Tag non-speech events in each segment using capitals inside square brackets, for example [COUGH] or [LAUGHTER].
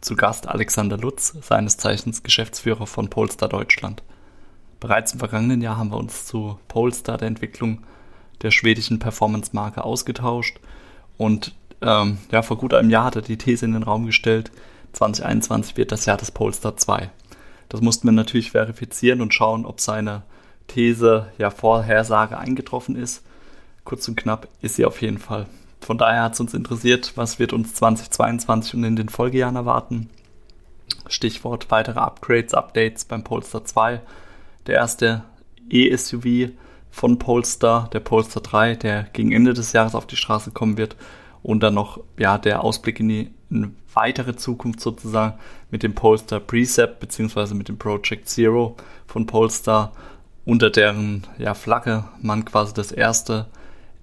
zu Gast Alexander Lutz, seines Zeichens Geschäftsführer von Polestar Deutschland. Bereits im vergangenen Jahr haben wir uns zu Polestar der Entwicklung der schwedischen Performance-Marke ausgetauscht und ähm, ja, vor gut einem Jahr hat er die These in den Raum gestellt, 2021 wird das Jahr des Polestar 2. Das mussten wir natürlich verifizieren und schauen, ob seine These, ja, Vorhersage eingetroffen ist. Kurz und knapp ist sie auf jeden Fall. Von daher hat es uns interessiert, was wird uns 2022 und in den Folgejahren erwarten. Stichwort weitere Upgrades, Updates beim Polestar 2. Der erste E-SUV von Polestar, der Polestar 3, der gegen Ende des Jahres auf die Straße kommen wird. Und dann noch ja, der Ausblick in die in weitere Zukunft sozusagen mit dem Polestar Precept bzw. mit dem Project Zero von Polestar, unter deren ja, Flagge man quasi das erste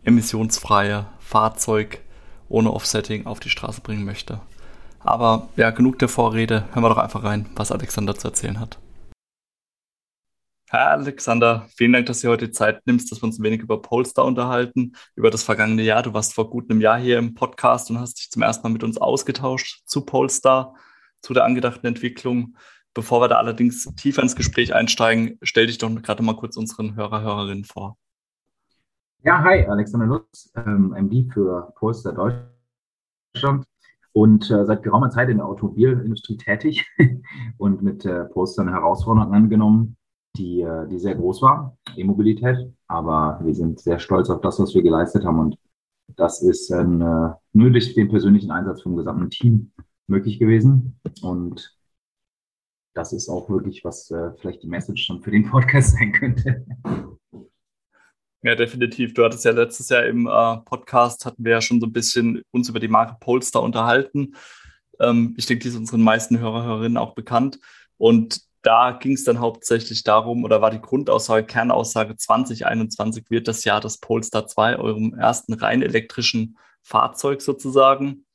emissionsfreie Fahrzeug ohne Offsetting auf die Straße bringen möchte. Aber ja, genug der Vorrede. Hören wir doch einfach rein, was Alexander zu erzählen hat. Herr Alexander, vielen Dank, dass du heute Zeit nimmst, dass wir uns ein wenig über Polestar unterhalten, über das vergangene Jahr. Du warst vor gut einem Jahr hier im Podcast und hast dich zum ersten Mal mit uns ausgetauscht zu Polestar, zu der angedachten Entwicklung. Bevor wir da allerdings tiefer ins Gespräch einsteigen, stell dich doch gerade mal kurz unseren Hörer, Hörerinnen vor. Ja, hi, Alexander Lutz, ähm, MD für Polestar Deutschland und äh, seit geraumer Zeit in der Automobilindustrie tätig [LAUGHS] und mit äh, Polestar eine Herausforderung angenommen, die, äh, die sehr groß war, E-Mobilität. Aber wir sind sehr stolz auf das, was wir geleistet haben und das ist äh, nur durch den persönlichen Einsatz vom gesamten Team möglich gewesen und das ist auch wirklich, was äh, vielleicht die Message schon für den Podcast [LAUGHS] sein könnte. Ja, definitiv. Du hattest ja letztes Jahr im äh, Podcast, hatten wir ja schon so ein bisschen uns über die Marke Polestar unterhalten. Ähm, ich denke, die ist unseren meisten Hörer, Hörerinnen auch bekannt. Und da ging es dann hauptsächlich darum, oder war die Grundaussage, Kernaussage 2021 wird das Jahr des Polestar 2, eurem ersten rein elektrischen Fahrzeug sozusagen.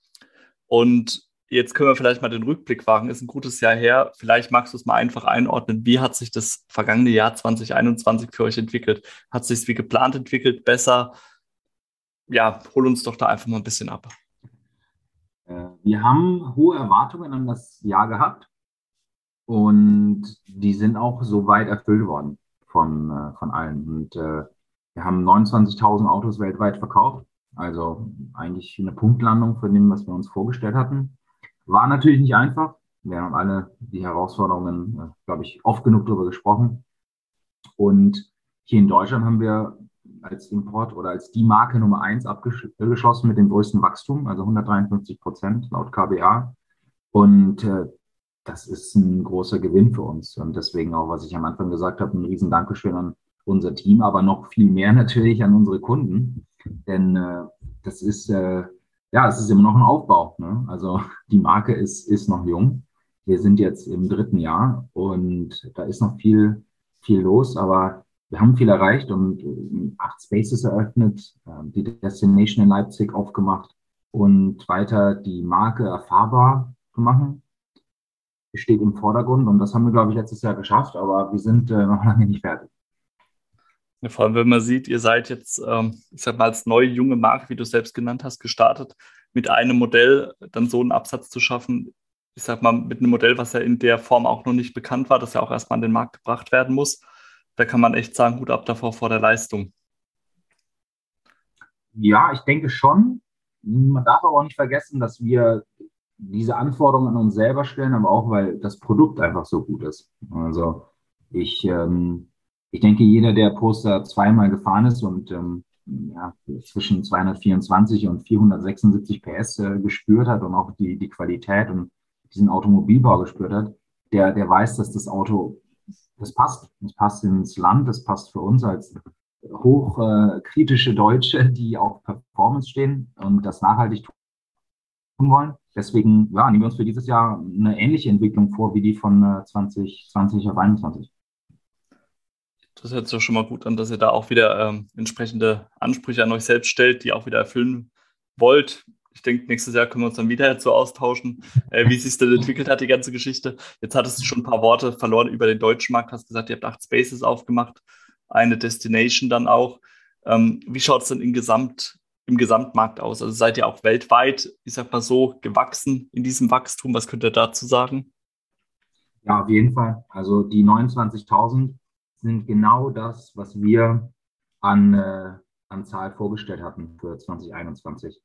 Und Jetzt können wir vielleicht mal den Rückblick wagen. Ist ein gutes Jahr her. Vielleicht magst du es mal einfach einordnen. Wie hat sich das vergangene Jahr 2021 für euch entwickelt? Hat sich es wie geplant entwickelt? Besser? Ja, hol uns doch da einfach mal ein bisschen ab. Äh, wir haben hohe Erwartungen an das Jahr gehabt und die sind auch soweit erfüllt worden von, äh, von allen. Und äh, wir haben 29.000 Autos weltweit verkauft. Also eigentlich eine Punktlandung von dem, was wir uns vorgestellt hatten. War natürlich nicht einfach. Wir haben alle die Herausforderungen, äh, glaube ich, oft genug darüber gesprochen. Und hier in Deutschland haben wir als Import oder als die Marke Nummer eins abgeschlossen mit dem größten Wachstum, also 153 Prozent laut KBA. Und äh, das ist ein großer Gewinn für uns. Und deswegen auch, was ich am Anfang gesagt habe, ein riesen Dankeschön an unser Team, aber noch viel mehr [LAUGHS] natürlich an unsere Kunden. Denn äh, das ist äh, ja, es ist immer noch ein Aufbau. Ne? Also [LAUGHS] die Marke ist, ist noch jung. Wir sind jetzt im dritten Jahr und da ist noch viel, viel los, aber wir haben viel erreicht und äh, acht Spaces eröffnet, ähm, die Destination in Leipzig aufgemacht und weiter die Marke erfahrbar zu machen. Steht im Vordergrund und das haben wir, glaube ich, letztes Jahr geschafft, aber wir sind äh, noch lange nicht fertig. Vor allem, wenn man sieht, ihr seid jetzt, ähm, ich sag mal, als neue junge Marke, wie du selbst genannt hast, gestartet, mit einem Modell dann so einen Absatz zu schaffen, ich sag mal, mit einem Modell, was ja in der Form auch noch nicht bekannt war, das ja auch erstmal an den Markt gebracht werden muss, da kann man echt sagen, gut ab davor vor der Leistung. Ja, ich denke schon. Man darf aber auch nicht vergessen, dass wir diese Anforderungen an uns selber stellen, aber auch, weil das Produkt einfach so gut ist. Also ich ähm, ich denke, jeder, der Poster zweimal gefahren ist und ähm, ja, zwischen 224 und 476 PS äh, gespürt hat und auch die, die Qualität und diesen Automobilbau gespürt hat, der, der weiß, dass das Auto, das passt. Das passt ins Land, das passt für uns als hochkritische äh, Deutsche, die auf Performance stehen und das nachhaltig tun wollen. Deswegen ja, nehmen wir uns für dieses Jahr eine ähnliche Entwicklung vor wie die von äh, 2020 auf 2021. Das hört sich schon mal gut an, dass ihr da auch wieder ähm, entsprechende Ansprüche an euch selbst stellt, die auch wieder erfüllen wollt. Ich denke, nächstes Jahr können wir uns dann wieder dazu austauschen, äh, wie sich denn entwickelt hat, die ganze Geschichte. Jetzt hattest du schon ein paar Worte verloren über den deutschen Markt, hast gesagt, ihr habt acht Spaces aufgemacht, eine Destination dann auch. Ähm, wie schaut es denn im, Gesamt, im Gesamtmarkt aus? Also seid ihr auch weltweit, ich sag mal so, gewachsen in diesem Wachstum? Was könnt ihr dazu sagen? Ja, auf jeden Fall. Also die 29.000 sind genau das, was wir an, äh, an Zahl vorgestellt hatten für 2021.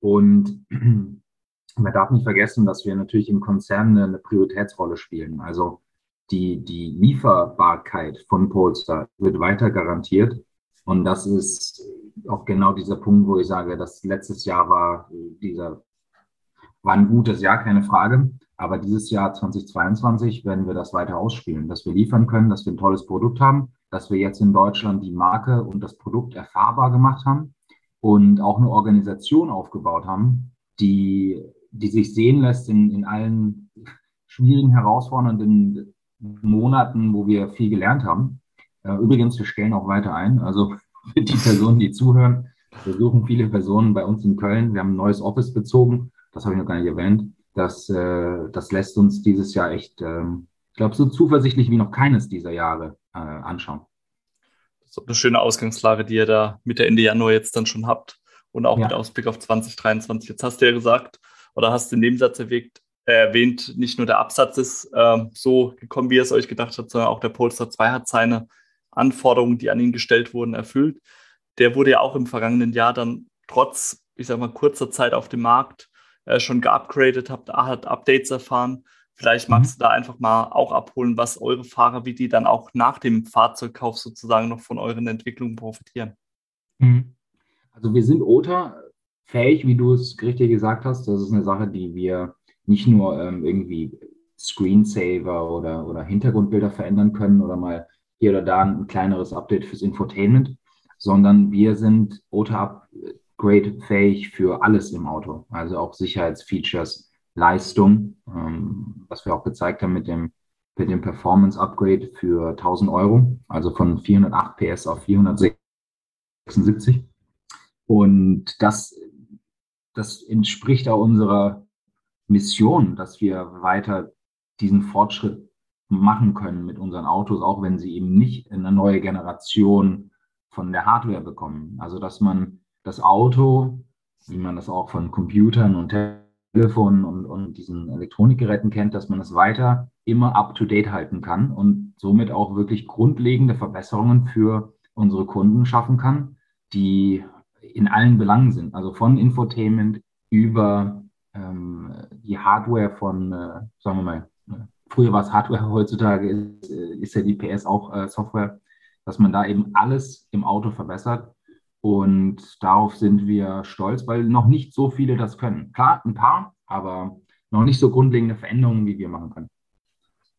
Und [CLEARS THROAT] man darf nicht vergessen, dass wir natürlich im Konzern eine Prioritätsrolle spielen. Also die, die Lieferbarkeit von Polestar wird weiter garantiert. Und das ist auch genau dieser Punkt, wo ich sage, dass letztes Jahr war dieser, war ein gutes Jahr, keine Frage. Aber dieses Jahr 2022 werden wir das weiter ausspielen, dass wir liefern können, dass wir ein tolles Produkt haben, dass wir jetzt in Deutschland die Marke und das Produkt erfahrbar gemacht haben und auch eine Organisation aufgebaut haben, die, die sich sehen lässt in, in allen schwierigen, herausfordernden Monaten, wo wir viel gelernt haben. Äh, übrigens, wir stellen auch weiter ein. Also [LAUGHS] für die Personen, die zuhören, wir suchen viele Personen bei uns in Köln. Wir haben ein neues Office bezogen. Das habe ich noch gar nicht erwähnt. Das, äh, das lässt uns dieses Jahr echt, ähm, ich glaube, so zuversichtlich wie noch keines dieser Jahre äh, anschauen. Das ist eine schöne Ausgangslage, die ihr da Mitte, Ende Januar jetzt dann schon habt und auch ja. mit Ausblick auf 2023. Jetzt hast du ja gesagt, oder hast in dem Satz erwähnt, erwähnt, nicht nur der Absatz ist äh, so gekommen, wie ihr es euch gedacht habt, sondern auch der Polestar 2 hat seine Anforderungen, die an ihn gestellt wurden, erfüllt. Der wurde ja auch im vergangenen Jahr dann trotz, ich sag mal, kurzer Zeit auf dem Markt äh, schon geupgradet habt, hat Updates erfahren. Vielleicht magst mhm. du da einfach mal auch abholen, was eure Fahrer, wie die dann auch nach dem Fahrzeugkauf sozusagen noch von euren Entwicklungen profitieren. Mhm. Also wir sind OTA fähig, wie du es richtig gesagt hast. Das ist eine Sache, die wir nicht nur ähm, irgendwie Screensaver oder, oder Hintergrundbilder verändern können oder mal hier oder da ein kleineres Update fürs Infotainment, sondern wir sind OTA upgrade-fähig für alles im Auto, also auch Sicherheitsfeatures, Leistung, ähm, was wir auch gezeigt haben mit dem, mit dem Performance-Upgrade für 1000 Euro, also von 408 PS auf 476. Und das, das entspricht auch unserer Mission, dass wir weiter diesen Fortschritt machen können mit unseren Autos, auch wenn sie eben nicht eine neue Generation von der Hardware bekommen. Also dass man das Auto, wie man das auch von Computern und Telefonen und, und diesen Elektronikgeräten kennt, dass man es weiter immer up-to-date halten kann und somit auch wirklich grundlegende Verbesserungen für unsere Kunden schaffen kann, die in allen Belangen sind. Also von Infotainment über ähm, die Hardware von, äh, sagen wir mal, früher war es Hardware, [LAUGHS] heutzutage ist, äh, ist ja die PS auch äh, Software, dass man da eben alles im Auto verbessert und darauf sind wir stolz, weil noch nicht so viele das können. Klar, ein paar, aber noch nicht so grundlegende Veränderungen, wie wir machen können.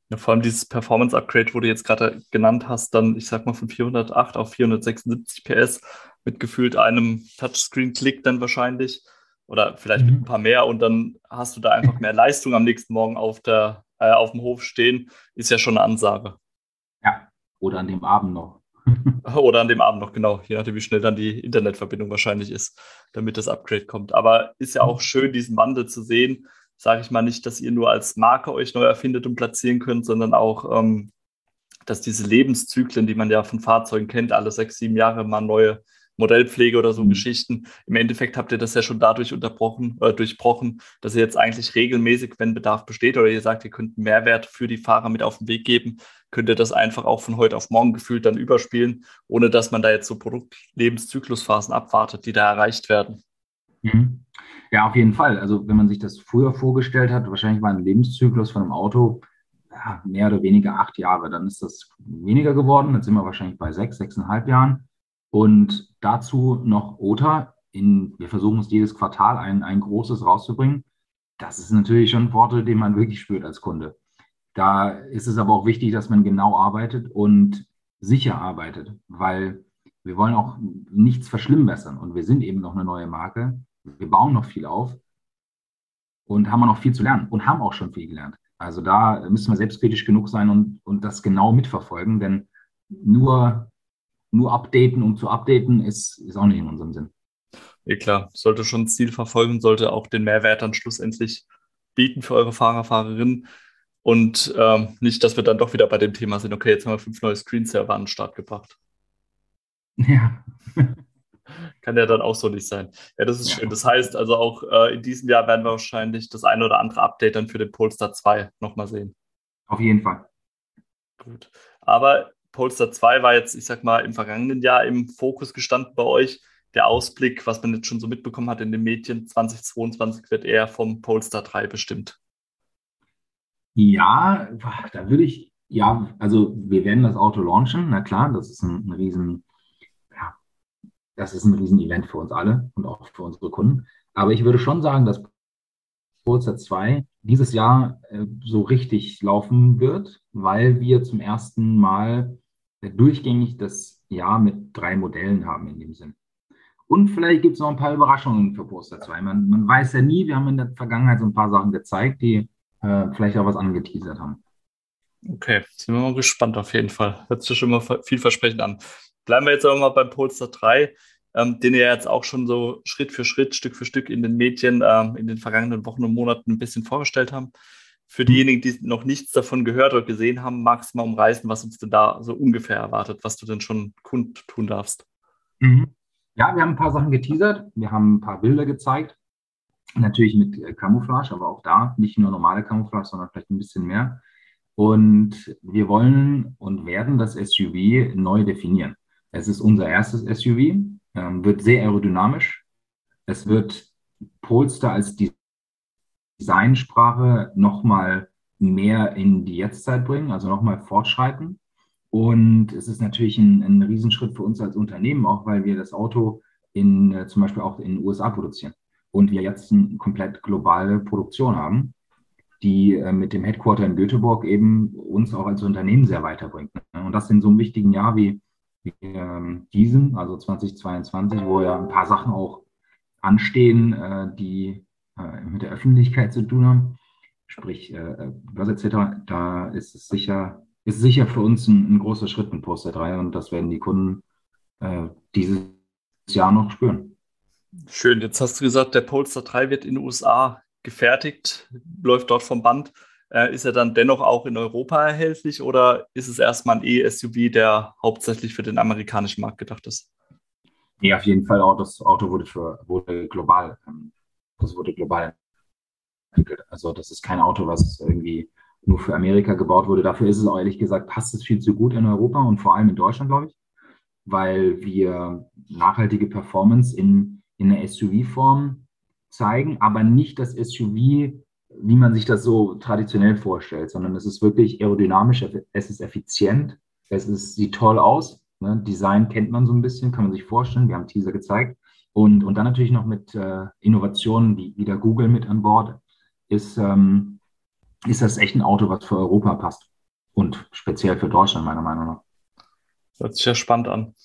Ja, vor allem dieses Performance-Upgrade, wo du jetzt gerade genannt hast, dann, ich sag mal, von 408 auf 476 PS mit gefühlt einem Touchscreen-Klick dann wahrscheinlich oder vielleicht mhm. mit ein paar mehr und dann hast du da einfach mehr Leistung am nächsten Morgen auf, der, äh, auf dem Hof stehen, ist ja schon eine Ansage. Ja, oder an dem Abend noch. [LAUGHS] Oder an dem Abend noch, genau, je nachdem, wie schnell dann die Internetverbindung wahrscheinlich ist, damit das Upgrade kommt. Aber ist ja auch schön, diesen Wandel zu sehen. Sage ich mal nicht, dass ihr nur als Marke euch neu erfindet und platzieren könnt, sondern auch, ähm, dass diese Lebenszyklen, die man ja von Fahrzeugen kennt, alle sechs, sieben Jahre mal neue Modellpflege oder so mhm. Geschichten. Im Endeffekt habt ihr das ja schon dadurch unterbrochen, äh, durchbrochen, dass ihr jetzt eigentlich regelmäßig, wenn Bedarf besteht oder ihr sagt, ihr könnt Mehrwert für die Fahrer mit auf den Weg geben, könnt ihr das einfach auch von heute auf morgen gefühlt dann überspielen, ohne dass man da jetzt so Produktlebenszyklusphasen abwartet, die da erreicht werden. Mhm. Ja, auf jeden Fall. Also wenn man sich das früher vorgestellt hat, wahrscheinlich war ein Lebenszyklus von einem Auto ja, mehr oder weniger acht Jahre. Dann ist das weniger geworden. Jetzt sind wir wahrscheinlich bei sechs, sechseinhalb Jahren. Und dazu noch OTA. In, wir versuchen es jedes Quartal ein, ein großes rauszubringen. Das ist natürlich schon ein Vorteil, den man wirklich spürt als Kunde. Da ist es aber auch wichtig, dass man genau arbeitet und sicher arbeitet, weil wir wollen auch nichts verschlimmbessern. Und wir sind eben noch eine neue Marke. Wir bauen noch viel auf und haben noch viel zu lernen und haben auch schon viel gelernt. Also da müssen wir selbstkritisch genug sein und, und das genau mitverfolgen, denn nur, nur updaten, um zu updaten, ist, ist auch nicht in unserem Sinn. Ja klar, sollte schon ein Ziel verfolgen, sollte auch den Mehrwert dann schlussendlich bieten für eure Fahrer, Fahrerinnen. Und ähm, nicht, dass wir dann doch wieder bei dem Thema sind, okay, jetzt haben wir fünf neue Screenserver an den Start gebracht. Ja. [LAUGHS] Kann ja dann auch so nicht sein. Ja, das ist ja. schön. Das heißt also auch äh, in diesem Jahr werden wir wahrscheinlich das eine oder andere Update dann für den Polestar 2 nochmal sehen. Auf jeden Fall. Gut. Aber Polestar 2 war jetzt, ich sag mal, im vergangenen Jahr im Fokus gestanden bei euch. Der Ausblick, was man jetzt schon so mitbekommen hat in den Medien, 2022 wird eher vom Polestar 3 bestimmt. Ja, da würde ich, ja, also wir werden das Auto launchen, na klar, das ist ein, ein riesen, ja, das ist ein riesen Event für uns alle und auch für unsere Kunden. Aber ich würde schon sagen, dass Polestar 2 dieses Jahr äh, so richtig laufen wird, weil wir zum ersten Mal durchgängig das Jahr mit drei Modellen haben in dem Sinn. Und vielleicht gibt es noch ein paar Überraschungen für Poster 2. Man, man weiß ja nie, wir haben in der Vergangenheit so ein paar Sachen gezeigt, die äh, vielleicht auch was angeteasert haben. Okay, sind wir mal gespannt auf jeden Fall. Hört sich schon mal vielversprechend an. Bleiben wir jetzt aber mal beim Polestar 3, ähm, den ihr jetzt auch schon so Schritt für Schritt, Stück für Stück in den Medien ähm, in den vergangenen Wochen und Monaten ein bisschen vorgestellt haben. Für diejenigen, die noch nichts davon gehört oder gesehen haben, magst du mal umreißen, was uns denn da so ungefähr erwartet, was du denn schon kundtun darfst. Mhm. Ja, wir haben ein paar Sachen geteasert, wir haben ein paar Bilder gezeigt. Natürlich mit äh, Camouflage, aber auch da nicht nur normale Camouflage, sondern vielleicht ein bisschen mehr. Und wir wollen und werden das SUV neu definieren. Es ist unser erstes SUV, ähm, wird sehr aerodynamisch. Es wird Polestar als Designsprache nochmal mehr in die Jetztzeit bringen, also nochmal fortschreiten. Und es ist natürlich ein, ein Riesenschritt für uns als Unternehmen, auch weil wir das Auto in, äh, zum Beispiel auch in den USA produzieren und wir jetzt eine komplett globale Produktion haben, die äh, mit dem Headquarter in Göteborg eben uns auch als Unternehmen sehr weiterbringt. Ne? Und das in so einem wichtigen Jahr wie, wie ähm, diesem, also 2022, wo ja ein paar Sachen auch anstehen, äh, die mit der Öffentlichkeit zu tun haben, sprich äh, Börse etc., da ist es sicher, ist sicher für uns ein, ein großer Schritt mit Poster 3 und das werden die Kunden äh, dieses Jahr noch spüren. Schön, jetzt hast du gesagt, der Polestar 3 wird in den USA gefertigt, läuft dort vom Band. Äh, ist er dann dennoch auch in Europa erhältlich oder ist es erstmal ein E-SUV, der hauptsächlich für den amerikanischen Markt gedacht ist? Nee, auf jeden Fall auch. Das Auto wurde, für, wurde global, ähm, das wurde global entwickelt. Also das ist kein Auto, was irgendwie nur für Amerika gebaut wurde. Dafür ist es auch ehrlich gesagt, passt es viel zu gut in Europa und vor allem in Deutschland, glaube ich, weil wir nachhaltige Performance in in der SUV-Form zeigen, aber nicht das SUV, wie man sich das so traditionell vorstellt, sondern es ist wirklich aerodynamisch, es ist effizient, es ist, sieht toll aus. Ne? Design kennt man so ein bisschen, kann man sich vorstellen. Wir haben Teaser gezeigt. Und, und dann natürlich noch mit äh, Innovationen wie wieder Google mit an Bord, ist, ähm, ist das echt ein Auto, was für Europa passt. Und speziell für Deutschland, meiner Meinung nach. Hört sich ja spannend an.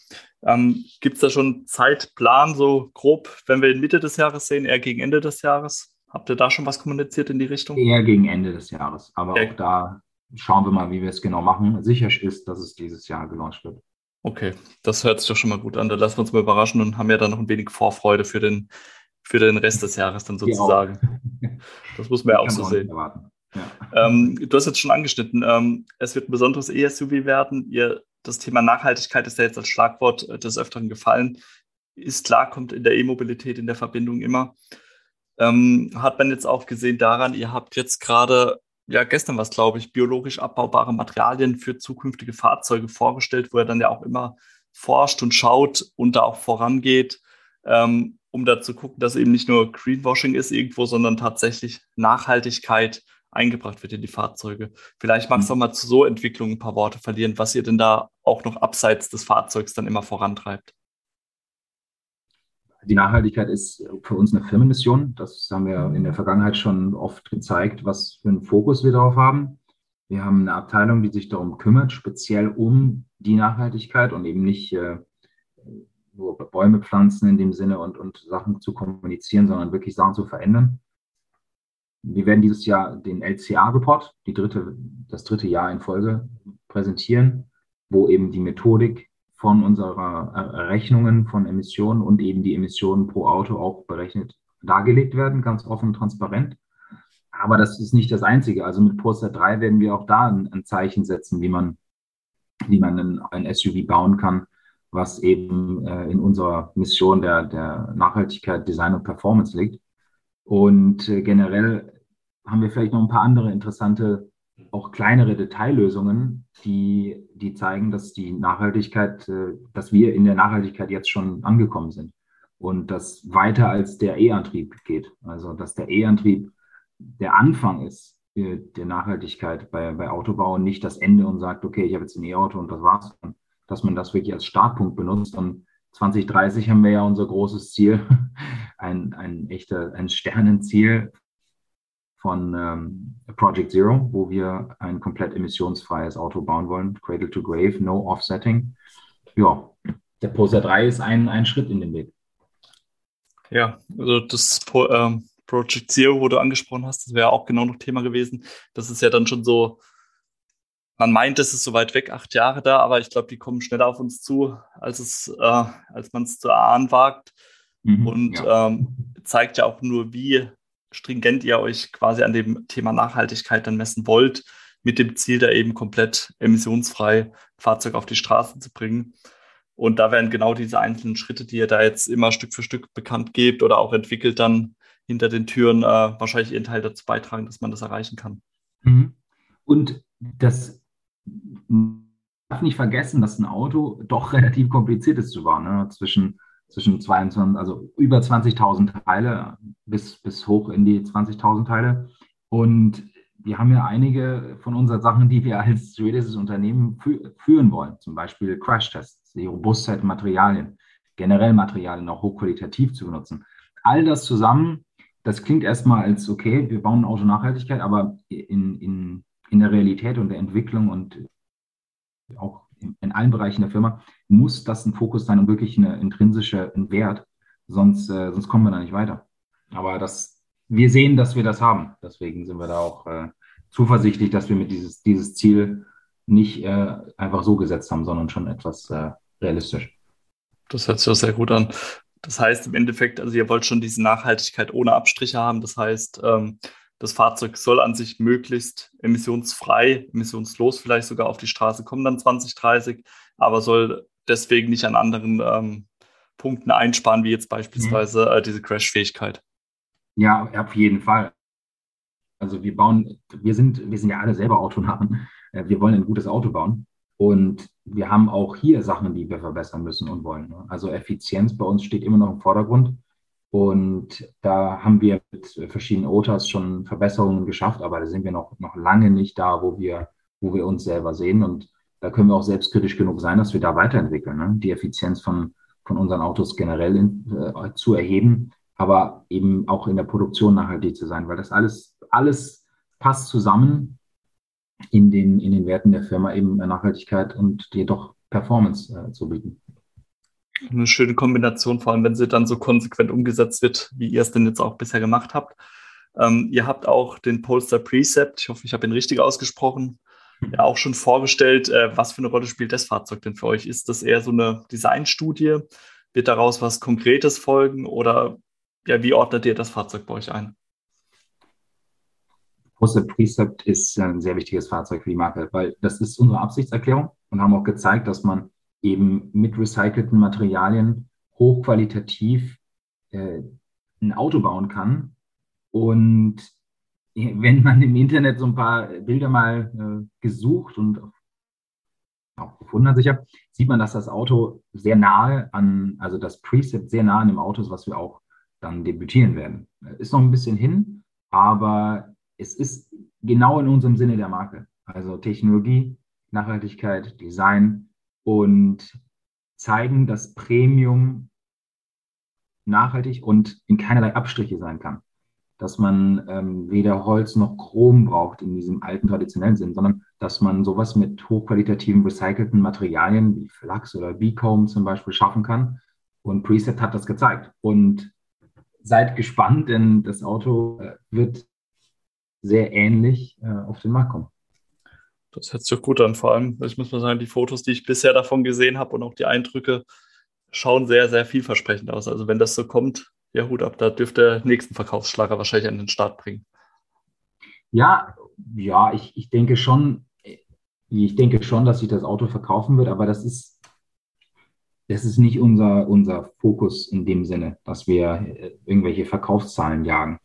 Ähm, Gibt es da schon einen Zeitplan, so grob, wenn wir in Mitte des Jahres sehen, eher gegen Ende des Jahres? Habt ihr da schon was kommuniziert in die Richtung? Eher gegen Ende des Jahres. Aber okay. auch da schauen wir mal, wie wir es genau machen. Sicher ist, dass es dieses Jahr gelauncht wird. Okay, das hört sich doch schon mal gut an. Da lassen wir uns mal überraschen und haben ja dann noch ein wenig Vorfreude für den, für den Rest des Jahres dann sozusagen. Das muss man ja auch so sehen. Ja. Ähm, du hast jetzt schon angeschnitten, ähm, es wird ein besonderes ESUV werden. Ihr das Thema Nachhaltigkeit ist ja jetzt als Schlagwort äh, des Öfteren gefallen. Ist klar, kommt in der E-Mobilität in der Verbindung immer. Ähm, hat man jetzt auch gesehen daran, ihr habt jetzt gerade, ja, gestern was glaube ich, biologisch abbaubare Materialien für zukünftige Fahrzeuge vorgestellt, wo er dann ja auch immer forscht und schaut und da auch vorangeht, ähm, um da zu gucken, dass eben nicht nur Greenwashing ist irgendwo, sondern tatsächlich Nachhaltigkeit eingebracht wird in die Fahrzeuge. Vielleicht magst du mhm. auch mal zu so Entwicklungen ein paar Worte verlieren, was ihr denn da auch noch abseits des Fahrzeugs dann immer vorantreibt. Die Nachhaltigkeit ist für uns eine Firmenmission. Das haben wir in der Vergangenheit schon oft gezeigt, was für einen Fokus wir darauf haben. Wir haben eine Abteilung, die sich darum kümmert, speziell um die Nachhaltigkeit und eben nicht äh, nur Bäume pflanzen in dem Sinne und, und Sachen zu kommunizieren, sondern wirklich Sachen zu verändern. Wir werden dieses Jahr den LCA-Report, dritte, das dritte Jahr in Folge, präsentieren, wo eben die Methodik von unserer Rechnungen von Emissionen und eben die Emissionen pro Auto auch berechnet dargelegt werden, ganz offen und transparent. Aber das ist nicht das Einzige. Also mit Poster 3 werden wir auch da ein, Zeichen setzen, wie man, wie man ein, ein SUV bauen kann, was eben äh, in unserer Mission der, der Nachhaltigkeit, Design und Performance liegt. Und äh, generell haben wir vielleicht noch ein paar andere interessante auch kleinere Detaillösungen, die, die zeigen, dass die Nachhaltigkeit, äh, dass wir in der Nachhaltigkeit jetzt schon angekommen sind und das weiter als der E-Antrieb geht. Also dass der E-Antrieb der Anfang ist der Nachhaltigkeit bei, bei Autobau und nicht das Ende und sagt, okay, ich habe jetzt ein E-Auto und das war's. Dass man das wirklich als Startpunkt benutzt. Und 2030 haben wir ja unser großes Ziel, [LAUGHS] ein, ein echter, ein Sternenziel von ähm, Project Zero, wo wir ein komplett emissionsfreies Auto bauen wollen. Cradle to Grave, no Offsetting. Ja, der Poser 3 ist ein, ein Schritt in den Weg. Ja, also das ähm, Project Zero, wo du angesprochen hast, das wäre auch genau noch Thema gewesen. Das ist ja dann schon so, man meint, es ist so weit weg, acht Jahre da, aber ich glaube, die kommen schneller auf uns zu, als es, äh, als man es zu ahnen wagt. Mhm, und ja. ähm, zeigt ja auch nur, wie stringent ihr euch quasi an dem Thema Nachhaltigkeit dann messen wollt, mit dem Ziel, da eben komplett emissionsfrei Fahrzeug auf die Straße zu bringen. Und da werden genau diese einzelnen Schritte, die ihr da jetzt immer Stück für Stück bekannt gebt oder auch entwickelt, dann hinter den Türen äh, wahrscheinlich ihren Teil dazu beitragen, dass man das erreichen kann. Mhm. Und das darf nicht vergessen, dass ein Auto doch [LAUGHS] relativ kompliziert ist zu bauen. Ne? Zwischen zwischen 22, also über 20.000 Teile bis, bis hoch in die 20.000 Teile. Und wir haben ja einige von unseren Sachen, die wir als schwedisches Unternehmen fü führen wollen. Zum Beispiel Crash-Tests, die Robustheit Materialien, generell Materialien auch hochqualitativ zu benutzen. All das zusammen, das klingt erstmal als, okay, wir bauen ein Auto Nachhaltigkeit, aber in, in, in der Realität und der Entwicklung und auch in allen Bereichen der Firma, muss das ein Fokus sein und wirklich eine intrinsische ein Wert, sonst, äh, sonst kommen wir da nicht weiter. Aber das, wir sehen, dass wir das haben. Deswegen sind wir da auch äh, zuversichtlich, dass wir mit dieses, dieses Ziel nicht äh, einfach so gesetzt haben, sondern schon etwas äh, realistisch. Das hört sich auch sehr gut an. Das heißt im Endeffekt, also ihr wollt schon diese Nachhaltigkeit ohne Abstriche haben. Das heißt, ähm, das Fahrzeug soll an sich möglichst emissionsfrei, emissionslos vielleicht sogar auf die Straße kommen, dann 2030, aber soll deswegen nicht an anderen ähm, Punkten einsparen, wie jetzt beispielsweise mhm. äh, diese Crash-Fähigkeit. Ja, auf jeden Fall. Also wir bauen, wir sind, wir sind ja alle selber Autonarren. Äh, wir wollen ein gutes Auto bauen. Und wir haben auch hier Sachen, die wir verbessern müssen und wollen. Ne? Also Effizienz bei uns steht immer noch im Vordergrund. Und da haben wir mit verschiedenen OTAs schon Verbesserungen geschafft, aber da sind wir noch, noch lange nicht da, wo wir, wo wir uns selber sehen. Und da können wir auch selbstkritisch genug sein, dass wir da weiterentwickeln, ne? die Effizienz von, von unseren Autos generell in, äh, zu erheben, aber eben auch in der Produktion nachhaltig zu sein, weil das alles, alles passt zusammen in den, in den Werten der Firma, eben Nachhaltigkeit und jedoch Performance äh, zu bieten eine schöne Kombination, vor allem wenn sie dann so konsequent umgesetzt wird, wie ihr es denn jetzt auch bisher gemacht habt. Ähm, ihr habt auch den Polestar Precept, ich hoffe, ich habe ihn richtig ausgesprochen, ja auch schon vorgestellt. Äh, was für eine Rolle spielt das Fahrzeug denn für euch? Ist das eher so eine Designstudie? Wird daraus was Konkretes folgen oder ja, wie ordnet ihr das Fahrzeug bei euch ein? Polestar Precept ist ein sehr wichtiges Fahrzeug für die Marke, weil das ist unsere Absichtserklärung und haben auch gezeigt, dass man eben mit recycelten Materialien hochqualitativ äh, ein Auto bauen kann. Und [LAUGHS] wenn man im Internet so ein paar Bilder mal äh, gesucht und auch gefunden hat, sicher, sieht man, dass das Auto sehr nahe an, also das Preset sehr nahe an dem Auto ist, was wir auch dann debütieren werden. Ist noch ein bisschen hin, aber es ist genau in unserem Sinne der Marke. Also Technologie, Nachhaltigkeit, Design, und zeigen, dass Premium nachhaltig und in keinerlei Abstriche sein kann. Dass man ähm, weder Holz noch Chrom braucht in diesem alten traditionellen Sinn, sondern dass man sowas mit hochqualitativen recycelten Materialien wie Flachs oder Beacomb zum Beispiel schaffen kann. Und Preset hat das gezeigt. Und seid gespannt, denn das Auto äh, wird sehr ähnlich äh, auf den Markt kommen. Das hört sich gut an. Vor allem, ich muss mal sagen, die Fotos, die ich bisher davon gesehen habe und auch die Eindrücke, schauen sehr, sehr vielversprechend aus. Also wenn das so kommt, ja Hut ab, da dürfte der nächsten Verkaufsschlager wahrscheinlich an den Start bringen. Ja, ja, ich, ich denke schon, ich denke schon, dass sich das Auto verkaufen wird, aber das ist, das ist nicht unser, unser Fokus in dem Sinne, dass wir äh, irgendwelche Verkaufszahlen jagen.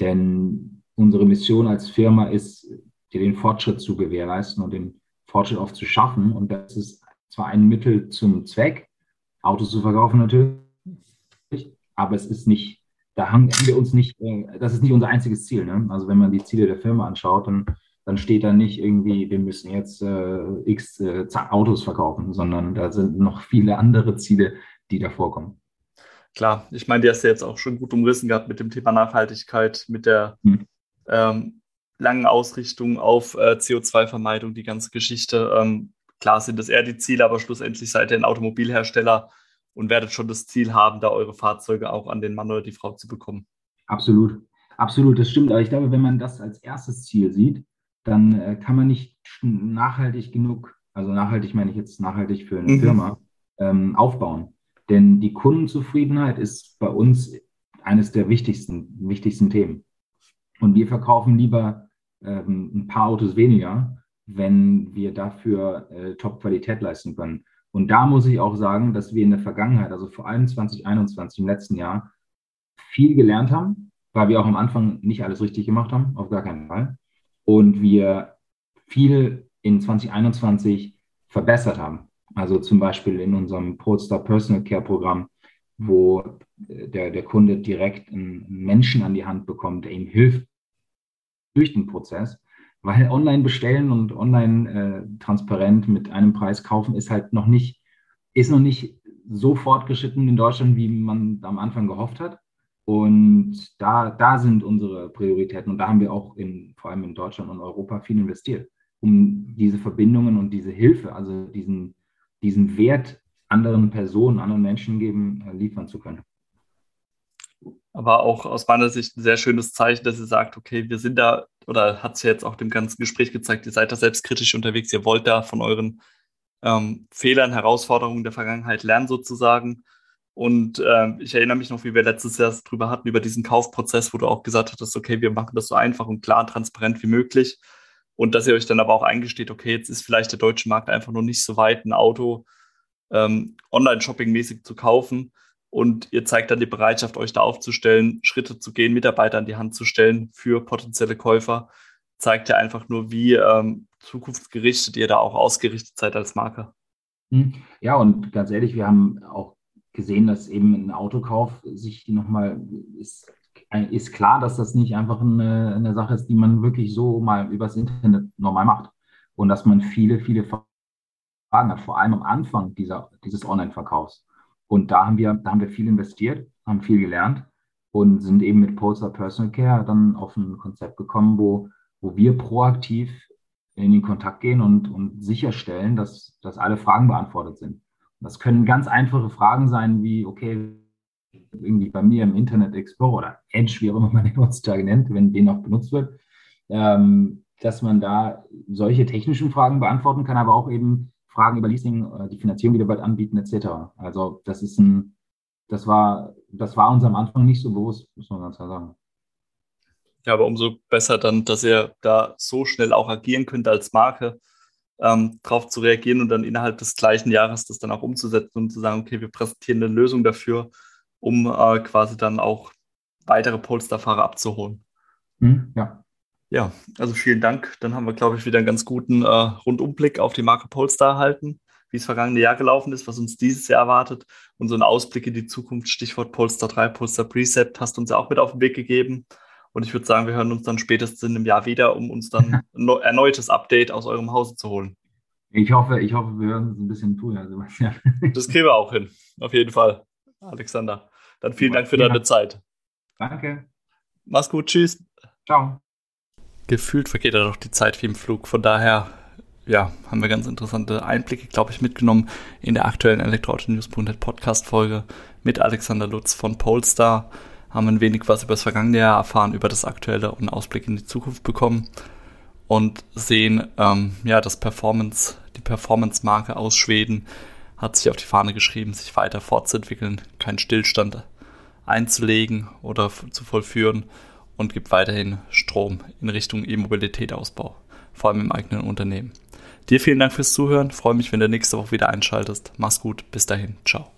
Denn unsere Mission als Firma ist, dir den Fortschritt zu gewährleisten und den Fortschritt auch zu schaffen. Und das ist zwar ein Mittel zum Zweck, Autos zu verkaufen natürlich, aber es ist nicht, da haben wir uns nicht, äh, das ist nicht unser einziges Ziel. Ne? Also wenn man die Ziele der Firma anschaut, dann, dann steht da nicht irgendwie, wir müssen jetzt äh, x äh, Autos verkaufen, sondern da sind noch viele andere Ziele, die da vorkommen. Klar, ich meine, die hast du jetzt auch schon gut umrissen gehabt mit dem Thema Nachhaltigkeit, mit der hm. ähm, langen Ausrichtung auf äh, CO2-Vermeidung, die ganze Geschichte. Ähm, klar sind das eher die Ziele, aber schlussendlich seid ihr ein Automobilhersteller und werdet schon das Ziel haben, da eure Fahrzeuge auch an den Mann oder die Frau zu bekommen. Absolut, absolut, das stimmt. Aber ich glaube, wenn man das als erstes Ziel sieht, dann äh, kann man nicht nachhaltig genug, also nachhaltig meine ich jetzt nachhaltig für eine mhm. Firma, ähm, aufbauen. Denn die Kundenzufriedenheit ist bei uns eines der wichtigsten, wichtigsten Themen. Und wir verkaufen lieber ähm, ein paar Autos weniger, wenn wir dafür äh, Top-Qualität leisten können. Und da muss ich auch sagen, dass wir in der Vergangenheit, also vor allem 2021, im letzten Jahr, viel gelernt haben, weil wir auch am Anfang nicht alles richtig gemacht haben, auf gar keinen Fall. Und wir viel in 2021 verbessert haben. Also zum Beispiel in unserem Polestar Personal Care Programm, wo äh, der, der Kunde direkt einen Menschen an die Hand bekommt, der ihm hilft durch den Prozess. Weil online bestellen und online äh, transparent mit einem Preis kaufen ist halt noch nicht, ist noch nicht so fortgeschritten in Deutschland, wie man am Anfang gehofft hat. Und da, da sind unsere Prioritäten. Und da haben wir auch in, vor allem in Deutschland und Europa viel investiert, um diese Verbindungen und diese Hilfe, also diesen, diesen Wert anderen Personen, anderen Menschen geben, äh, liefern zu können aber auch aus meiner Sicht ein sehr schönes Zeichen, dass ihr sagt, okay, wir sind da, oder hat es ja jetzt auch dem ganzen Gespräch gezeigt, ihr seid da selbstkritisch unterwegs, ihr wollt da von euren ähm, Fehlern, Herausforderungen der Vergangenheit lernen sozusagen. Und äh, ich erinnere mich noch, wie wir letztes Jahr drüber hatten, über diesen Kaufprozess, wo du auch gesagt hattest, okay, wir machen das so einfach und klar und transparent wie möglich. Und dass ihr euch dann aber auch eingesteht, okay, jetzt ist vielleicht der deutsche Markt einfach noch nicht so weit, ein Auto ähm, online-shopping-mäßig zu kaufen und ihr zeigt dann die Bereitschaft, euch da aufzustellen, Schritte zu gehen, Mitarbeiter an die Hand zu stellen für potenzielle Käufer. Zeigt ja einfach nur, wie ähm, zukunftsgerichtet ihr da auch ausgerichtet seid als Marke. Hm. Ja, und ganz ehrlich, wir haben auch gesehen, dass eben ein Autokauf sich nochmal ist, ist klar, dass das nicht einfach eine, eine Sache ist, die man wirklich so mal übers Internet normal macht. Und dass man viele, viele Fragen hat, vor allem am Anfang dieser, dieses Online-Verkaufs. Und da haben wir, da haben wir viel investiert, haben viel gelernt und sind eben mit Polestar Personal Care dann auf ein Konzept gekommen, wo, wo wir proaktiv in den Kontakt gehen und, und sicherstellen, dass, dass alle Fragen beantwortet sind. Das können ganz einfache Fragen sein, wie, okay, irgendwie bei mir im Internet Explorer oder Edge, wie auch immer man den heutzutage nennt, wenn den noch benutzt wird, ähm, dass man da solche technischen Fragen beantworten kann, aber auch eben Fragen über Leasing, äh, die Finanzierung, die wir bald anbieten, etc. Also das ist ein, das war, das war uns am Anfang nicht so bewusst, muss man ganz klar sagen. Ja, aber umso besser dann, dass ihr da so schnell auch agieren könnt als Marke, ähm, darauf zu reagieren und dann innerhalb des gleichen Jahres das dann auch umzusetzen und zu sagen, okay, wir präsentieren eine Lösung dafür, um äh, quasi dann auch weitere Polestar-Fahrer abzuholen. Mhm, ja. Ja, also vielen Dank. Dann haben wir, glaube ich, wieder einen ganz guten äh, Rundumblick auf die Marke Polestar erhalten, wie es vergangene Jahr gelaufen ist, was uns dieses Jahr erwartet und so einen Ausblick in die Zukunft. Stichwort Polestar 3, Polestar Precept hast du uns ja auch mit auf den Weg gegeben. Und ich würde sagen, wir hören uns dann spätestens in einem Jahr wieder, um uns dann [LAUGHS] ein erneutes Update aus eurem Hause zu holen. Ich hoffe, ich hoffe, wir hören uns ein bisschen früher, Sebastian. [LAUGHS] Das kriegen wir auch hin, auf jeden Fall. Alexander, dann vielen Dank für deine Zeit. Danke. Mach's gut, tschüss. Ciao gefühlt vergeht ja doch die Zeit wie im Flug. Von daher, ja, haben wir ganz interessante Einblicke, glaube ich, mitgenommen in der aktuellen Elektroauto-News.net Podcast-Folge mit Alexander Lutz von Polestar. Haben ein wenig was über das vergangene Jahr erfahren, über das aktuelle und Ausblick in die Zukunft bekommen. und sehen, ähm, ja, das Performance, die Performance-Marke aus Schweden hat sich auf die Fahne geschrieben, sich weiter fortzuentwickeln, keinen Stillstand einzulegen oder zu vollführen und gibt weiterhin Strom in Richtung E-Mobilität-Ausbau, vor allem im eigenen Unternehmen. Dir vielen Dank fürs Zuhören. Freue mich, wenn du nächste Woche wieder einschaltest. Mach's gut. Bis dahin. Ciao.